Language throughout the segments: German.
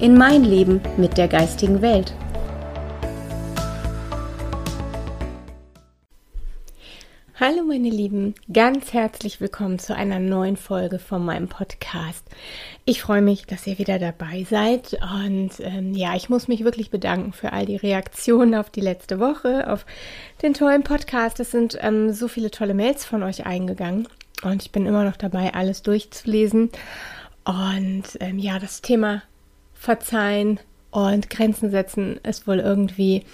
in mein Leben mit der geistigen Welt. Hallo meine Lieben, ganz herzlich willkommen zu einer neuen Folge von meinem Podcast. Ich freue mich, dass ihr wieder dabei seid und ähm, ja, ich muss mich wirklich bedanken für all die Reaktionen auf die letzte Woche, auf den tollen Podcast. Es sind ähm, so viele tolle Mails von euch eingegangen und ich bin immer noch dabei, alles durchzulesen. Und ähm, ja, das Thema Verzeihen und Grenzen setzen ist wohl irgendwie,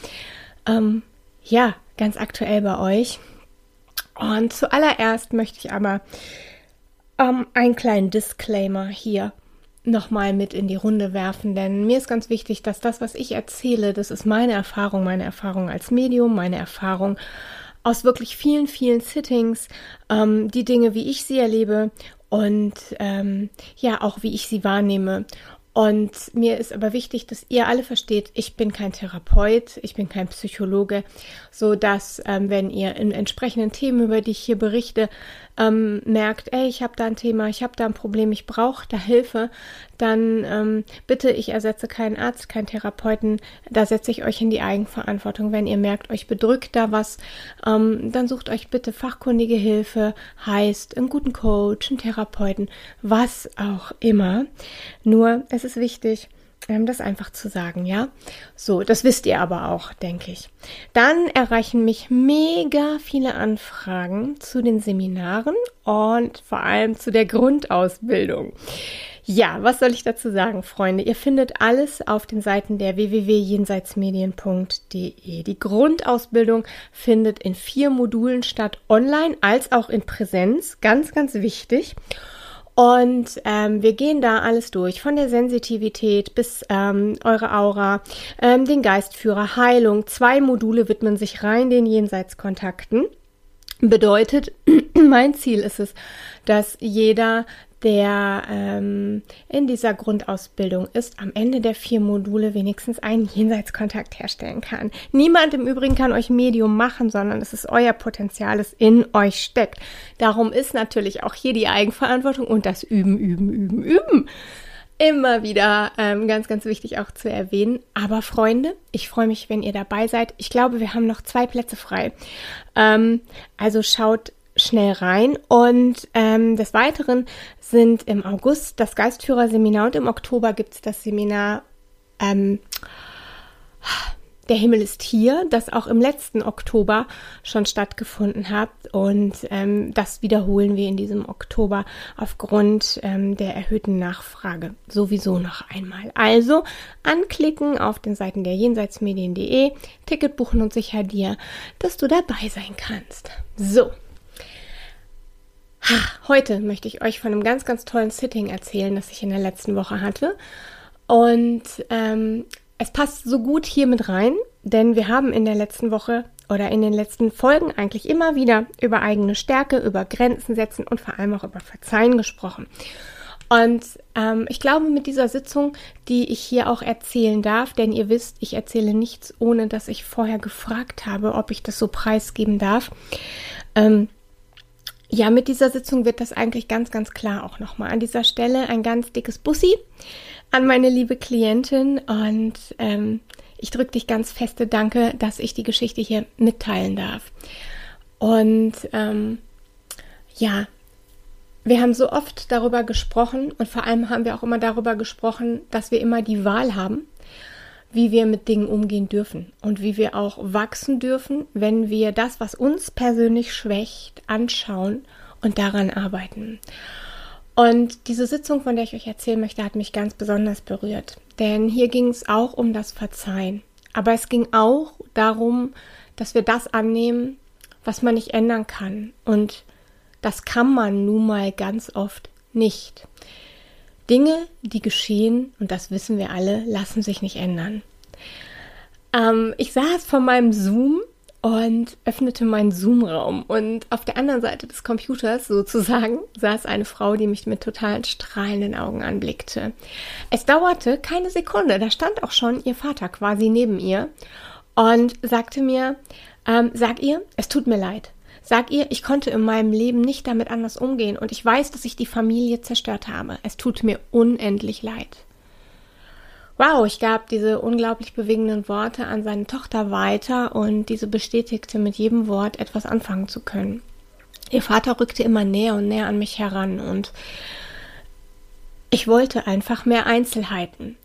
ähm, ja, ganz aktuell bei euch. Und zuallererst möchte ich aber ähm, einen kleinen Disclaimer hier nochmal mit in die Runde werfen, denn mir ist ganz wichtig, dass das, was ich erzähle, das ist meine Erfahrung, meine Erfahrung als Medium, meine Erfahrung aus wirklich vielen, vielen Sittings, ähm, die Dinge, wie ich sie erlebe und ähm, ja, auch wie ich sie wahrnehme. Und mir ist aber wichtig, dass ihr alle versteht, ich bin kein Therapeut, ich bin kein Psychologe, so dass ähm, wenn ihr in entsprechenden Themen, über die ich hier berichte, ähm, merkt, ey, ich habe da ein Thema, ich habe da ein Problem, ich brauche da Hilfe, dann ähm, bitte, ich ersetze keinen Arzt, keinen Therapeuten, da setze ich euch in die Eigenverantwortung. Wenn ihr merkt, euch bedrückt da was, ähm, dann sucht euch bitte fachkundige Hilfe, heißt einen guten Coach, einen Therapeuten, was auch immer. Nur, es ist wichtig, ähm, das einfach zu sagen, ja. So, das wisst ihr aber auch, denke ich. Dann erreichen mich mega viele Anfragen zu den Seminaren und vor allem zu der Grundausbildung. Ja, was soll ich dazu sagen, Freunde? Ihr findet alles auf den Seiten der www.jenseitsmedien.de. Die Grundausbildung findet in vier Modulen statt, online als auch in Präsenz. Ganz, ganz wichtig. Und ähm, wir gehen da alles durch, von der Sensitivität bis ähm, eure Aura, ähm, den Geistführer, Heilung. Zwei Module widmen sich rein den Jenseitskontakten. Bedeutet, mein Ziel ist es, dass jeder der ähm, in dieser Grundausbildung ist, am Ende der vier Module wenigstens einen Jenseitskontakt herstellen kann. Niemand im Übrigen kann euch Medium machen, sondern es ist euer Potenzial, das in euch steckt. Darum ist natürlich auch hier die Eigenverantwortung und das Üben, Üben, Üben, Üben immer wieder ähm, ganz, ganz wichtig auch zu erwähnen. Aber Freunde, ich freue mich, wenn ihr dabei seid. Ich glaube, wir haben noch zwei Plätze frei. Ähm, also schaut schnell rein. Und ähm, des Weiteren sind im August das Geistführerseminar und im Oktober gibt es das Seminar ähm, Der Himmel ist hier, das auch im letzten Oktober schon stattgefunden hat. Und ähm, das wiederholen wir in diesem Oktober aufgrund ähm, der erhöhten Nachfrage sowieso noch einmal. Also anklicken auf den Seiten der jenseitsmedien.de, Ticket buchen und sicher dir, dass du dabei sein kannst. So. Heute möchte ich euch von einem ganz, ganz tollen Sitting erzählen, das ich in der letzten Woche hatte. Und ähm, es passt so gut hier mit rein, denn wir haben in der letzten Woche oder in den letzten Folgen eigentlich immer wieder über eigene Stärke, über Grenzen setzen und vor allem auch über Verzeihen gesprochen. Und ähm, ich glaube, mit dieser Sitzung, die ich hier auch erzählen darf, denn ihr wisst, ich erzähle nichts, ohne dass ich vorher gefragt habe, ob ich das so preisgeben darf. Ähm, ja, mit dieser Sitzung wird das eigentlich ganz, ganz klar auch nochmal. An dieser Stelle ein ganz dickes Bussi an meine liebe Klientin und ähm, ich drücke dich ganz feste Danke, dass ich die Geschichte hier mitteilen darf. Und ähm, ja, wir haben so oft darüber gesprochen und vor allem haben wir auch immer darüber gesprochen, dass wir immer die Wahl haben wie wir mit Dingen umgehen dürfen und wie wir auch wachsen dürfen, wenn wir das, was uns persönlich schwächt, anschauen und daran arbeiten. Und diese Sitzung, von der ich euch erzählen möchte, hat mich ganz besonders berührt. Denn hier ging es auch um das Verzeihen. Aber es ging auch darum, dass wir das annehmen, was man nicht ändern kann. Und das kann man nun mal ganz oft nicht. Dinge, die geschehen, und das wissen wir alle, lassen sich nicht ändern. ähm, ich saß vor meinem Zoom und öffnete meinen Zoom-Raum. Und auf der anderen Seite des Computers sozusagen saß eine Frau, die mich mit total strahlenden Augen anblickte. Es dauerte keine Sekunde, da stand auch schon ihr Vater quasi neben ihr und sagte mir, ähm, sag ihr, es tut mir leid. Sag ihr, ich konnte in meinem Leben nicht damit anders umgehen und ich weiß, dass ich die Familie zerstört habe. Es tut mir unendlich leid. Wow, ich gab diese unglaublich bewegenden Worte an seine Tochter weiter und diese bestätigte mit jedem Wort etwas anfangen zu können. Ihr Vater rückte immer näher und näher an mich heran und ich wollte einfach mehr Einzelheiten.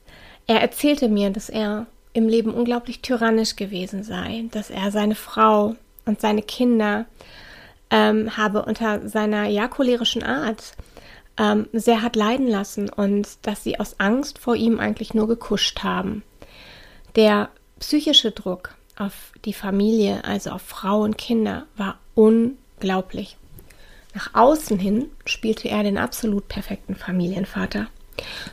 Er erzählte mir, dass er im Leben unglaublich tyrannisch gewesen sei, dass er seine Frau und seine Kinder ähm, habe unter seiner ja cholerischen Art ähm, sehr hat leiden lassen und dass sie aus Angst vor ihm eigentlich nur gekuscht haben. Der psychische Druck auf die Familie, also auf Frau und Kinder, war unglaublich. Nach außen hin spielte er den absolut perfekten Familienvater.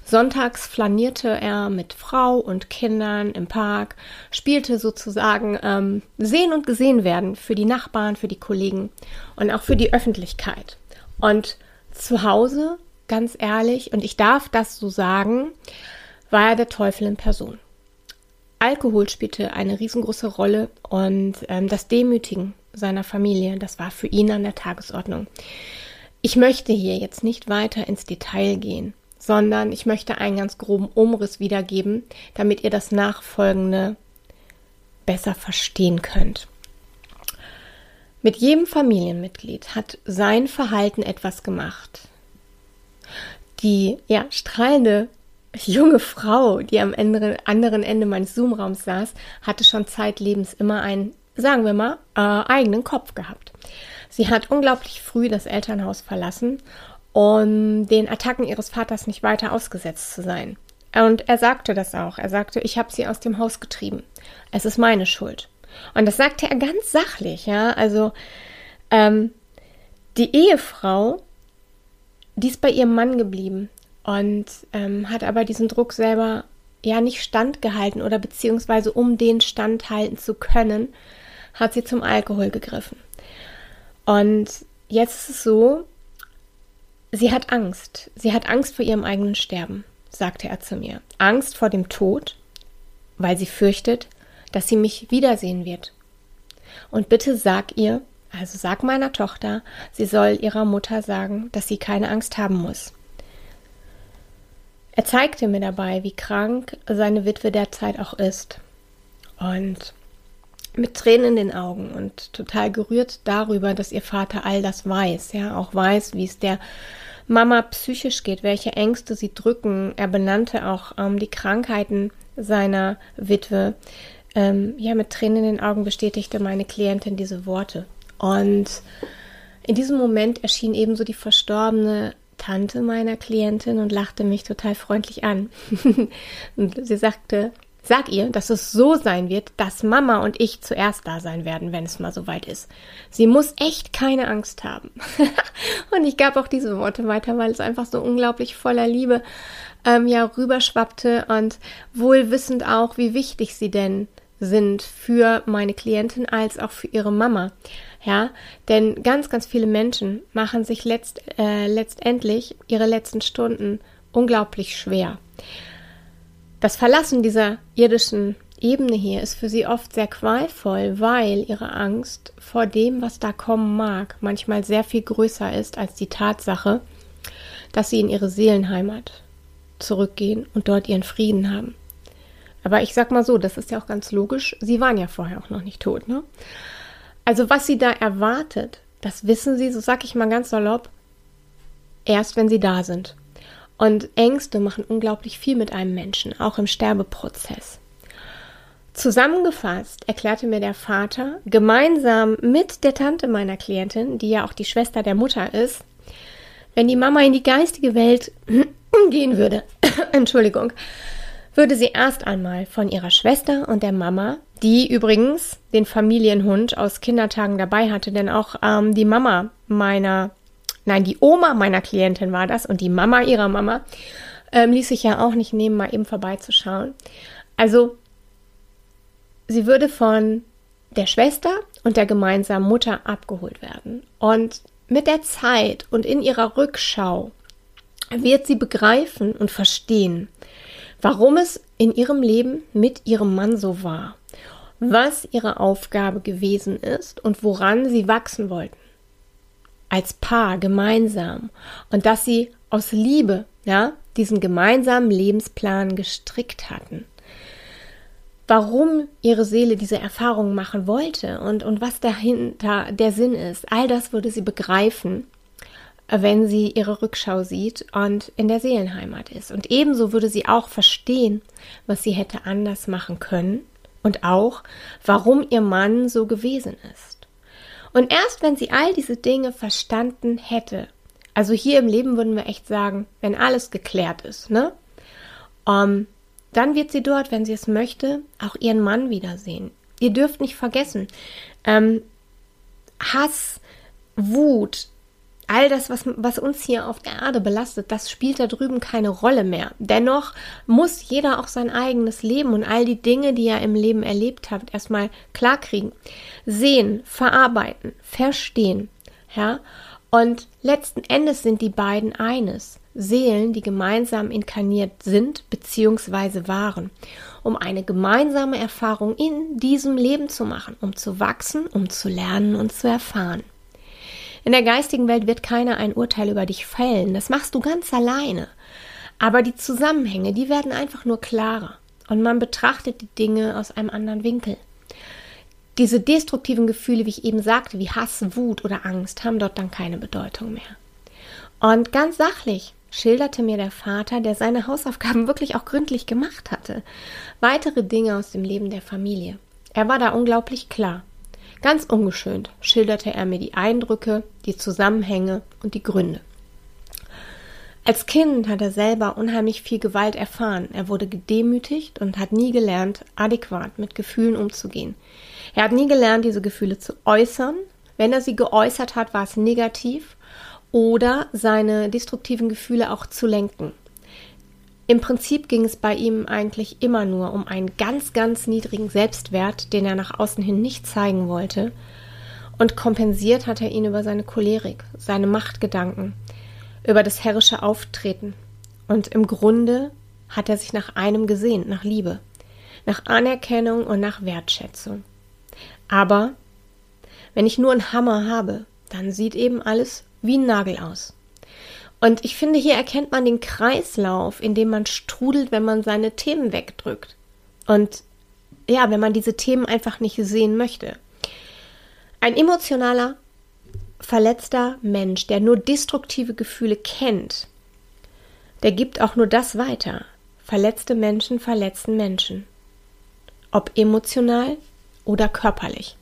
Sonntags flanierte er mit Frau und Kindern im Park, spielte sozusagen ähm, sehen und gesehen werden für die Nachbarn, für die Kollegen und auch für die Öffentlichkeit. Und zu Hause, ganz ehrlich, und ich darf das so sagen, war er der Teufel in Person. Alkohol spielte eine riesengroße Rolle und ähm, das Demütigen seiner Familie, das war für ihn an der Tagesordnung. Ich möchte hier jetzt nicht weiter ins Detail gehen, sondern ich möchte einen ganz groben Umriss wiedergeben, damit ihr das Nachfolgende besser verstehen könnt. Mit jedem Familienmitglied hat sein Verhalten etwas gemacht. Die ja, strahlende junge Frau, die am anderen Ende meines Zoom-Raums saß, hatte schon zeitlebens immer einen, sagen wir mal, äh, eigenen Kopf gehabt. Sie hat unglaublich früh das Elternhaus verlassen, um den Attacken ihres Vaters nicht weiter ausgesetzt zu sein. Und er sagte das auch. Er sagte, ich habe sie aus dem Haus getrieben. Es ist meine Schuld. Und das sagte er ganz sachlich, ja. Also ähm, die Ehefrau, die ist bei ihrem Mann geblieben und ähm, hat aber diesen Druck selber ja nicht standgehalten oder beziehungsweise um den standhalten zu können, hat sie zum Alkohol gegriffen. Und jetzt ist es so, sie hat Angst. Sie hat Angst vor ihrem eigenen Sterben, sagte er zu mir. Angst vor dem Tod, weil sie fürchtet, dass sie mich wiedersehen wird. Und bitte sag ihr, also sag meiner Tochter, sie soll ihrer Mutter sagen, dass sie keine Angst haben muss. Er zeigte mir dabei, wie krank seine Witwe derzeit auch ist. Und mit Tränen in den Augen und total gerührt darüber, dass ihr Vater all das weiß, ja, auch weiß, wie es der Mama psychisch geht, welche Ängste sie drücken. Er benannte auch ähm, die Krankheiten seiner Witwe, ähm, ja, mit Tränen in den Augen bestätigte meine Klientin diese Worte. Und in diesem Moment erschien ebenso die verstorbene Tante meiner Klientin und lachte mich total freundlich an. und sie sagte, sag ihr, dass es so sein wird, dass Mama und ich zuerst da sein werden, wenn es mal soweit ist. Sie muss echt keine Angst haben. und ich gab auch diese Worte weiter, weil es einfach so unglaublich voller Liebe ähm, ja rüberschwappte und wohl wissend auch, wie wichtig sie denn sind für meine Klientin als auch für ihre Mama. Ja, denn ganz, ganz viele Menschen machen sich letzt, äh, letztendlich ihre letzten Stunden unglaublich schwer. Das Verlassen dieser irdischen Ebene hier ist für sie oft sehr qualvoll, weil ihre Angst vor dem, was da kommen mag, manchmal sehr viel größer ist als die Tatsache, dass sie in ihre Seelenheimat zurückgehen und dort ihren Frieden haben. Aber ich sag mal so, das ist ja auch ganz logisch. Sie waren ja vorher auch noch nicht tot, ne? Also was sie da erwartet, das wissen sie, so sag ich mal ganz salopp, erst wenn sie da sind. Und Ängste machen unglaublich viel mit einem Menschen, auch im Sterbeprozess. Zusammengefasst erklärte mir der Vater gemeinsam mit der Tante meiner Klientin, die ja auch die Schwester der Mutter ist, wenn die Mama in die geistige Welt gehen würde, Entschuldigung, würde sie erst einmal von ihrer Schwester und der Mama, die übrigens den Familienhund aus Kindertagen dabei hatte, denn auch ähm, die Mama meiner, nein, die Oma meiner Klientin war das und die Mama ihrer Mama ähm, ließ sich ja auch nicht nehmen, mal eben vorbeizuschauen. Also sie würde von der Schwester und der gemeinsamen Mutter abgeholt werden. Und mit der Zeit und in ihrer Rückschau wird sie begreifen und verstehen, warum es in ihrem Leben mit ihrem Mann so war, was ihre Aufgabe gewesen ist und woran sie wachsen wollten. Als Paar gemeinsam und dass sie aus Liebe, ja, diesen gemeinsamen Lebensplan gestrickt hatten. Warum ihre Seele diese Erfahrung machen wollte und, und was dahinter der Sinn ist, all das würde sie begreifen wenn sie ihre Rückschau sieht und in der Seelenheimat ist. Und ebenso würde sie auch verstehen, was sie hätte anders machen können und auch, warum ihr Mann so gewesen ist. Und erst wenn sie all diese Dinge verstanden hätte, also hier im Leben würden wir echt sagen, wenn alles geklärt ist, ne? Um, ähm, dann wird sie dort, wenn sie es möchte, auch ihren Mann wiedersehen. Ihr dürft nicht vergessen, ähm, Hass, Wut, all das, was, was uns hier auf der Erde belastet, das spielt da drüben keine Rolle mehr. Dennoch muss jeder auch sein eigenes Leben und all die Dinge, die er im Leben erlebt hat, erstmal klarkriegen. Sehen, verarbeiten, verstehen. Ja? Und letzten Endes sind die beiden eines. Seelen, die gemeinsam inkarniert sind bzw. waren, um eine gemeinsame Erfahrung in diesem Leben zu machen, um zu wachsen, um zu lernen und zu erfahren. In der geistigen Welt wird keiner ein Urteil über dich fällen. Das machst du ganz alleine. Aber die Zusammenhänge, die werden einfach nur klarer. Und man betrachtet die Dinge aus einem anderen Winkel. Diese destruktiven Gefühle, wie ich eben sagte, wie Hass, Wut oder Angst, haben dort dann keine Bedeutung mehr. Und ganz sachlich schilderte mir der Vater, der seine Hausaufgaben wirklich auch gründlich gemacht hatte, weitere Dinge aus dem Leben der Familie. Er war da unglaublich klar. Ganz ungeschönt schilderte er mir die Eindrücke, die Zusammenhänge und die Gründe. Als Kind hat er selber unheimlich viel Gewalt erfahren. Er wurde gedemütigt und hat nie gelernt, adäquat mit Gefühlen umzugehen. Er hat nie gelernt, diese Gefühle zu äußern. Wenn er sie geäußert hat, war es negativ oder seine destruktiven Gefühle auch zu lenken. Im Prinzip ging es bei ihm eigentlich immer nur um einen ganz, ganz niedrigen Selbstwert, den er nach außen hin nicht zeigen wollte. Und kompensiert hat er ihn über seine Cholerik, seine Machtgedanken, über das herrische Auftreten. Und im Grunde hat er sich nach einem gesehnt, nach Liebe, nach Anerkennung und nach Wertschätzung. Aber wenn ich nur einen Hammer habe, dann sieht eben alles wie ein Nagel aus. Und ich finde, hier erkennt man den Kreislauf, in dem man strudelt, wenn man seine Themen wegdrückt. Und ja, wenn man diese Themen einfach nicht sehen möchte. Ein emotionaler, verletzter Mensch, der nur destruktive Gefühle kennt, der gibt auch nur das weiter. Verletzte Menschen verletzen Menschen. Ob emotional oder körperlich.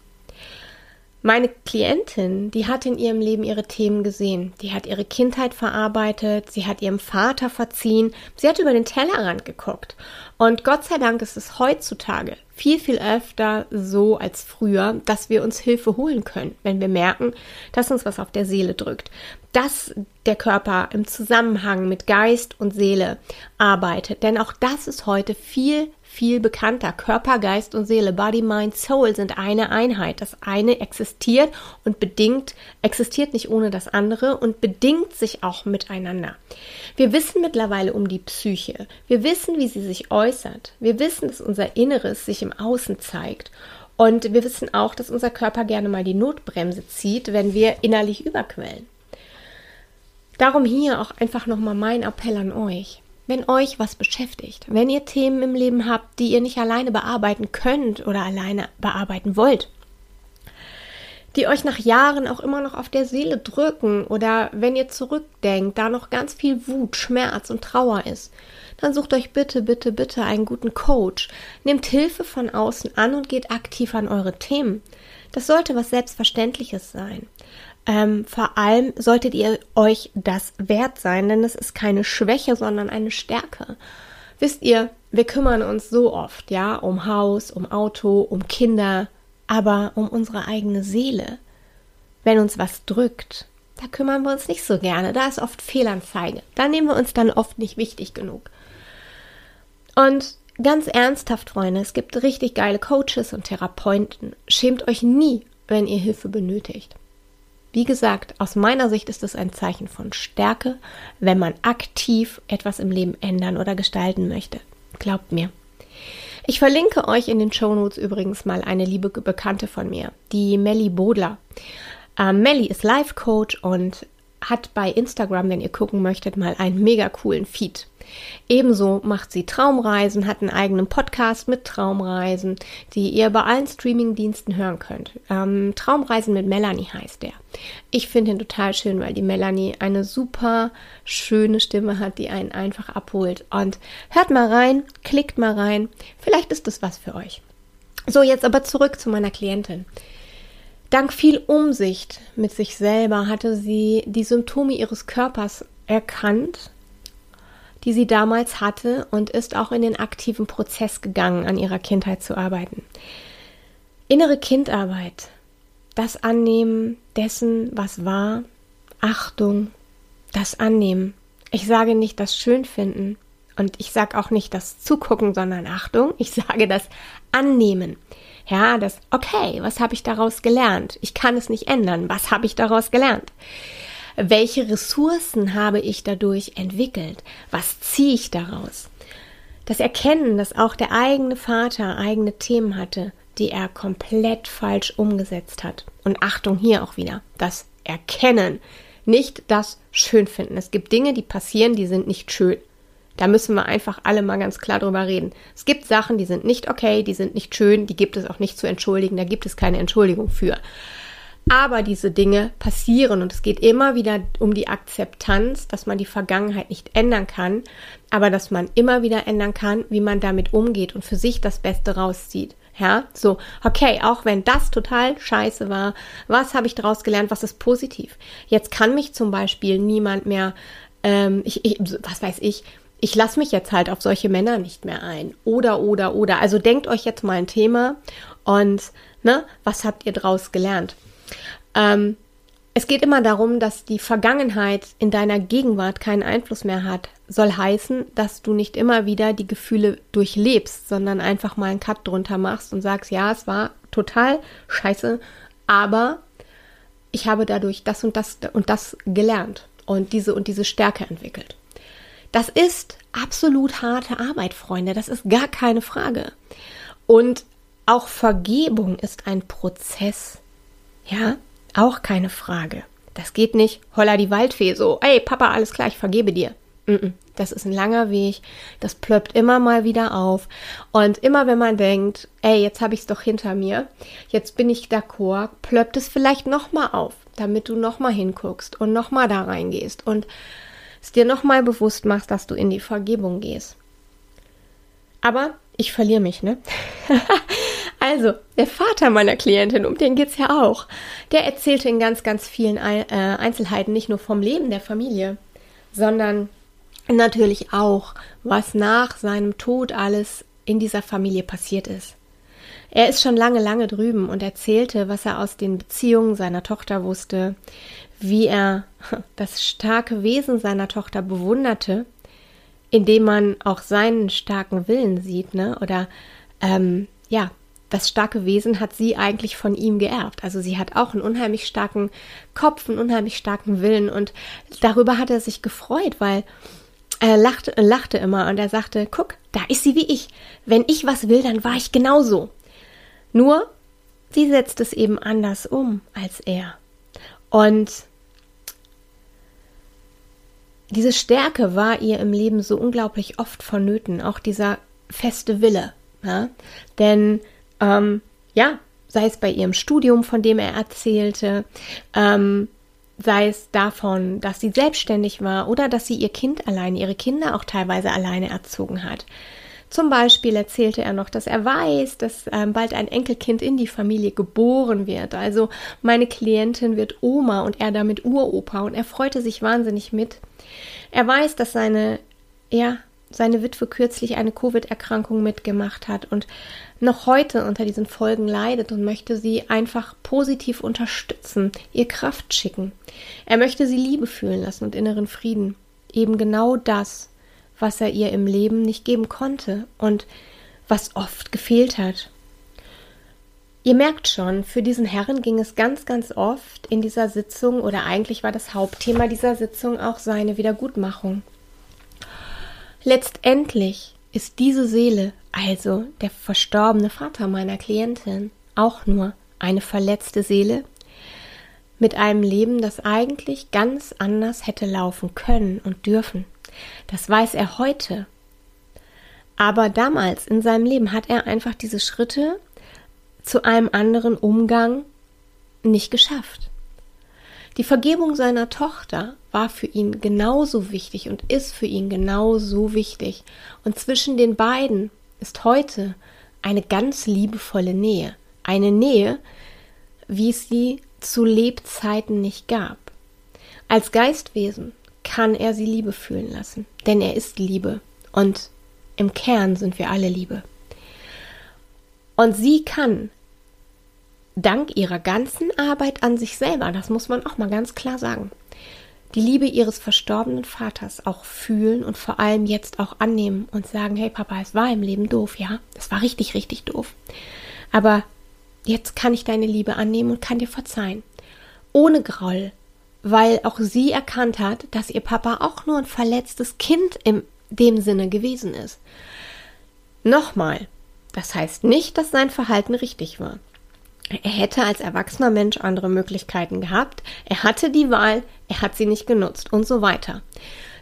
Meine Klientin, die hat in ihrem Leben ihre Themen gesehen. Die hat ihre Kindheit verarbeitet, sie hat ihrem Vater verziehen, sie hat über den Tellerrand geguckt. Und Gott sei Dank ist es heutzutage viel, viel öfter so als früher, dass wir uns Hilfe holen können, wenn wir merken, dass uns was auf der Seele drückt, dass der Körper im Zusammenhang mit Geist und Seele arbeitet. Denn auch das ist heute viel, viel bekannter. Körper, Geist und Seele, Body, Mind, Soul sind eine Einheit. Das eine existiert und bedingt, existiert nicht ohne das andere und bedingt sich auch miteinander. Wir wissen mittlerweile um die Psyche. Wir wissen, wie sie sich äußert. Wir wissen, dass unser Inneres sich im Außen zeigt. Und wir wissen auch, dass unser Körper gerne mal die Notbremse zieht, wenn wir innerlich überquellen. Darum hier auch einfach nochmal mein Appell an euch. Wenn euch was beschäftigt, wenn ihr Themen im Leben habt, die ihr nicht alleine bearbeiten könnt oder alleine bearbeiten wollt, die euch nach Jahren auch immer noch auf der Seele drücken oder wenn ihr zurückdenkt, da noch ganz viel Wut, Schmerz und Trauer ist, dann sucht euch bitte, bitte, bitte einen guten Coach. Nehmt Hilfe von außen an und geht aktiv an eure Themen. Das sollte was Selbstverständliches sein. Ähm, vor allem solltet ihr euch das wert sein, denn es ist keine Schwäche, sondern eine Stärke. Wisst ihr, wir kümmern uns so oft, ja, um Haus, um Auto, um Kinder, aber um unsere eigene Seele. Wenn uns was drückt, da kümmern wir uns nicht so gerne. Da ist oft Fehlanzeige. Da nehmen wir uns dann oft nicht wichtig genug. Und ganz ernsthaft, Freunde, es gibt richtig geile Coaches und Therapeuten. Schämt euch nie, wenn ihr Hilfe benötigt. Wie gesagt, aus meiner Sicht ist es ein Zeichen von Stärke, wenn man aktiv etwas im Leben ändern oder gestalten möchte. Glaubt mir. Ich verlinke euch in den Show Notes übrigens mal eine liebe Bekannte von mir, die Melly Bodler. Ähm, Melly ist Life Coach und hat bei Instagram, wenn ihr gucken möchtet, mal einen mega coolen Feed. Ebenso macht sie Traumreisen, hat einen eigenen Podcast mit Traumreisen, die ihr bei allen Streamingdiensten hören könnt. Ähm, Traumreisen mit Melanie heißt der. Ich finde ihn total schön, weil die Melanie eine super schöne Stimme hat, die einen einfach abholt. Und hört mal rein, klickt mal rein. Vielleicht ist das was für euch. So, jetzt aber zurück zu meiner Klientin. Dank viel Umsicht mit sich selber hatte sie die Symptome ihres Körpers erkannt, die sie damals hatte und ist auch in den aktiven Prozess gegangen, an ihrer Kindheit zu arbeiten. Innere Kindarbeit, das Annehmen dessen, was war, Achtung, das Annehmen. Ich sage nicht das Schönfinden und ich sage auch nicht das Zugucken, sondern Achtung, ich sage das Annehmen. Ja, das, okay, was habe ich daraus gelernt? Ich kann es nicht ändern. Was habe ich daraus gelernt? Welche Ressourcen habe ich dadurch entwickelt? Was ziehe ich daraus? Das Erkennen, dass auch der eigene Vater eigene Themen hatte, die er komplett falsch umgesetzt hat. Und Achtung hier auch wieder, das Erkennen, nicht das Schönfinden. Es gibt Dinge, die passieren, die sind nicht schön. Da müssen wir einfach alle mal ganz klar drüber reden. Es gibt Sachen, die sind nicht okay, die sind nicht schön, die gibt es auch nicht zu entschuldigen, da gibt es keine Entschuldigung für. Aber diese Dinge passieren und es geht immer wieder um die Akzeptanz, dass man die Vergangenheit nicht ändern kann, aber dass man immer wieder ändern kann, wie man damit umgeht und für sich das Beste rauszieht. Ja, so, okay, auch wenn das total scheiße war, was habe ich daraus gelernt, was ist positiv? Jetzt kann mich zum Beispiel niemand mehr, ähm, ich, ich, was weiß ich, ich lasse mich jetzt halt auf solche Männer nicht mehr ein. Oder, oder, oder. Also denkt euch jetzt mal ein Thema und, ne, was habt ihr draus gelernt? Ähm, es geht immer darum, dass die Vergangenheit in deiner Gegenwart keinen Einfluss mehr hat. Soll heißen, dass du nicht immer wieder die Gefühle durchlebst, sondern einfach mal einen Cut drunter machst und sagst, ja, es war total scheiße, aber ich habe dadurch das und das und das gelernt und diese und diese Stärke entwickelt. Das ist absolut harte Arbeit, Freunde. Das ist gar keine Frage. Und auch Vergebung ist ein Prozess. Ja, auch keine Frage. Das geht nicht, holla die Waldfee so, ey Papa, alles klar, ich vergebe dir. Das ist ein langer Weg, das plöppt immer mal wieder auf. Und immer wenn man denkt, ey, jetzt habe ich es doch hinter mir, jetzt bin ich d'accord, plöppt es vielleicht nochmal auf, damit du nochmal hinguckst und nochmal da reingehst. Und es dir nochmal bewusst machst, dass du in die Vergebung gehst. Aber ich verliere mich, ne? also, der Vater meiner Klientin, um den geht's ja auch, der erzählte in ganz, ganz vielen äh, Einzelheiten nicht nur vom Leben der Familie, sondern natürlich auch, was nach seinem Tod alles in dieser Familie passiert ist. Er ist schon lange, lange drüben und erzählte, was er aus den Beziehungen seiner Tochter wusste, wie er das starke Wesen seiner Tochter bewunderte, indem man auch seinen starken Willen sieht, ne? Oder ähm, ja, das starke Wesen hat sie eigentlich von ihm geerbt. Also sie hat auch einen unheimlich starken Kopf, einen unheimlich starken Willen und darüber hat er sich gefreut, weil er lachte, lachte immer und er sagte, guck, da ist sie wie ich. Wenn ich was will, dann war ich genauso. Nur, sie setzt es eben anders um als er. Und diese Stärke war ihr im Leben so unglaublich oft vonnöten, auch dieser feste Wille. Ja? Denn ähm, ja, sei es bei ihrem Studium, von dem er erzählte, ähm, sei es davon, dass sie selbstständig war oder dass sie ihr Kind alleine, ihre Kinder auch teilweise alleine erzogen hat. Zum Beispiel erzählte er noch, dass er weiß, dass ähm, bald ein Enkelkind in die Familie geboren wird. Also meine Klientin wird Oma und er damit Uropa und er freute sich wahnsinnig mit. Er weiß, dass seine, ja, seine Witwe kürzlich eine Covid-Erkrankung mitgemacht hat und noch heute unter diesen Folgen leidet und möchte sie einfach positiv unterstützen, ihr Kraft schicken. Er möchte sie Liebe fühlen lassen und inneren Frieden. Eben genau das, was er ihr im Leben nicht geben konnte und was oft gefehlt hat. Ihr merkt schon, für diesen Herren ging es ganz, ganz oft in dieser Sitzung oder eigentlich war das Hauptthema dieser Sitzung auch seine Wiedergutmachung. Letztendlich ist diese Seele, also der verstorbene Vater meiner Klientin, auch nur eine verletzte Seele mit einem Leben, das eigentlich ganz anders hätte laufen können und dürfen. Das weiß er heute. Aber damals in seinem Leben hat er einfach diese Schritte zu einem anderen Umgang nicht geschafft. Die Vergebung seiner Tochter war für ihn genauso wichtig und ist für ihn genauso wichtig. Und zwischen den beiden ist heute eine ganz liebevolle Nähe. Eine Nähe, wie es sie zu Lebzeiten nicht gab. Als Geistwesen kann er sie Liebe fühlen lassen, denn er ist Liebe und im Kern sind wir alle Liebe. Und sie kann dank ihrer ganzen Arbeit an sich selber, das muss man auch mal ganz klar sagen, die Liebe ihres verstorbenen Vaters auch fühlen und vor allem jetzt auch annehmen und sagen, hey Papa, es war im Leben doof, ja, es war richtig, richtig doof. Aber jetzt kann ich deine Liebe annehmen und kann dir verzeihen. Ohne Groll, weil auch sie erkannt hat, dass ihr Papa auch nur ein verletztes Kind in dem Sinne gewesen ist. Nochmal, das heißt nicht, dass sein Verhalten richtig war. Er hätte als erwachsener Mensch andere Möglichkeiten gehabt. Er hatte die Wahl, er hat sie nicht genutzt und so weiter.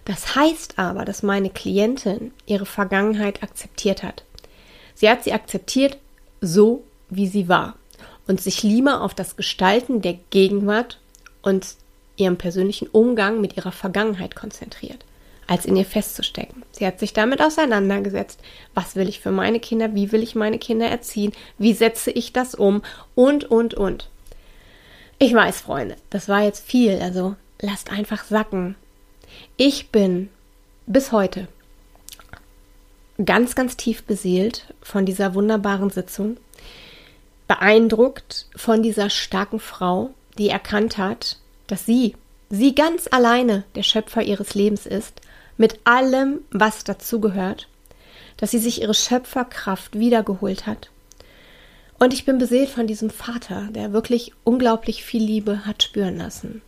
Das heißt aber, dass meine Klientin ihre Vergangenheit akzeptiert hat. Sie hat sie akzeptiert, so wie sie war und sich lieber auf das Gestalten der Gegenwart und ihrem persönlichen Umgang mit ihrer Vergangenheit konzentriert als in ihr festzustecken. Sie hat sich damit auseinandergesetzt. Was will ich für meine Kinder? Wie will ich meine Kinder erziehen? Wie setze ich das um? Und, und, und. Ich weiß, Freunde, das war jetzt viel, also lasst einfach sacken. Ich bin bis heute ganz, ganz tief beseelt von dieser wunderbaren Sitzung, beeindruckt von dieser starken Frau, die erkannt hat, dass sie, sie ganz alleine der Schöpfer ihres Lebens ist mit allem, was dazugehört, dass sie sich ihre Schöpferkraft wiedergeholt hat. Und ich bin beseelt von diesem Vater, der wirklich unglaublich viel Liebe hat spüren lassen.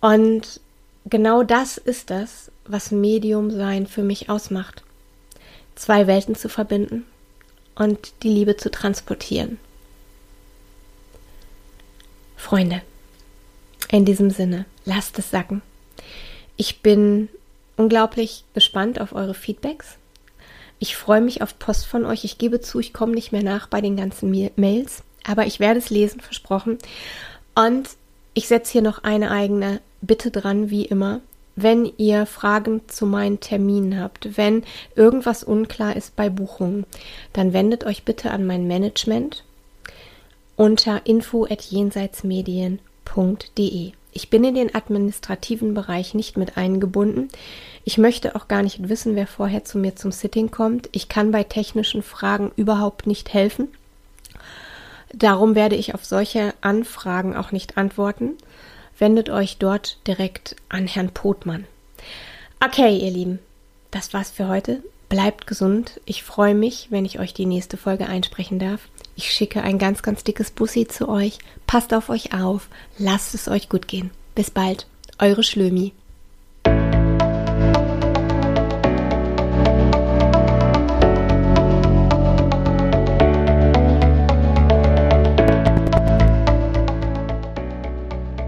Und genau das ist das, was Medium sein für mich ausmacht. Zwei Welten zu verbinden und die Liebe zu transportieren. Freunde, in diesem Sinne, lasst es sacken. Ich bin unglaublich gespannt auf eure Feedbacks. Ich freue mich auf Post von euch. Ich gebe zu, ich komme nicht mehr nach bei den ganzen Mails, aber ich werde es lesen, versprochen. Und ich setze hier noch eine eigene Bitte dran, wie immer. Wenn ihr Fragen zu meinen Terminen habt, wenn irgendwas unklar ist bei Buchungen, dann wendet euch bitte an mein Management unter info at jenseitsmedien.de. Ich bin in den administrativen Bereich nicht mit eingebunden. Ich möchte auch gar nicht wissen, wer vorher zu mir zum Sitting kommt. Ich kann bei technischen Fragen überhaupt nicht helfen. Darum werde ich auf solche Anfragen auch nicht antworten. Wendet euch dort direkt an Herrn Potmann. Okay, ihr Lieben, das war's für heute. Bleibt gesund. Ich freue mich, wenn ich euch die nächste Folge einsprechen darf. Ich schicke ein ganz, ganz dickes Bussi zu euch. Passt auf euch auf. Lasst es euch gut gehen. Bis bald. Eure Schlömi.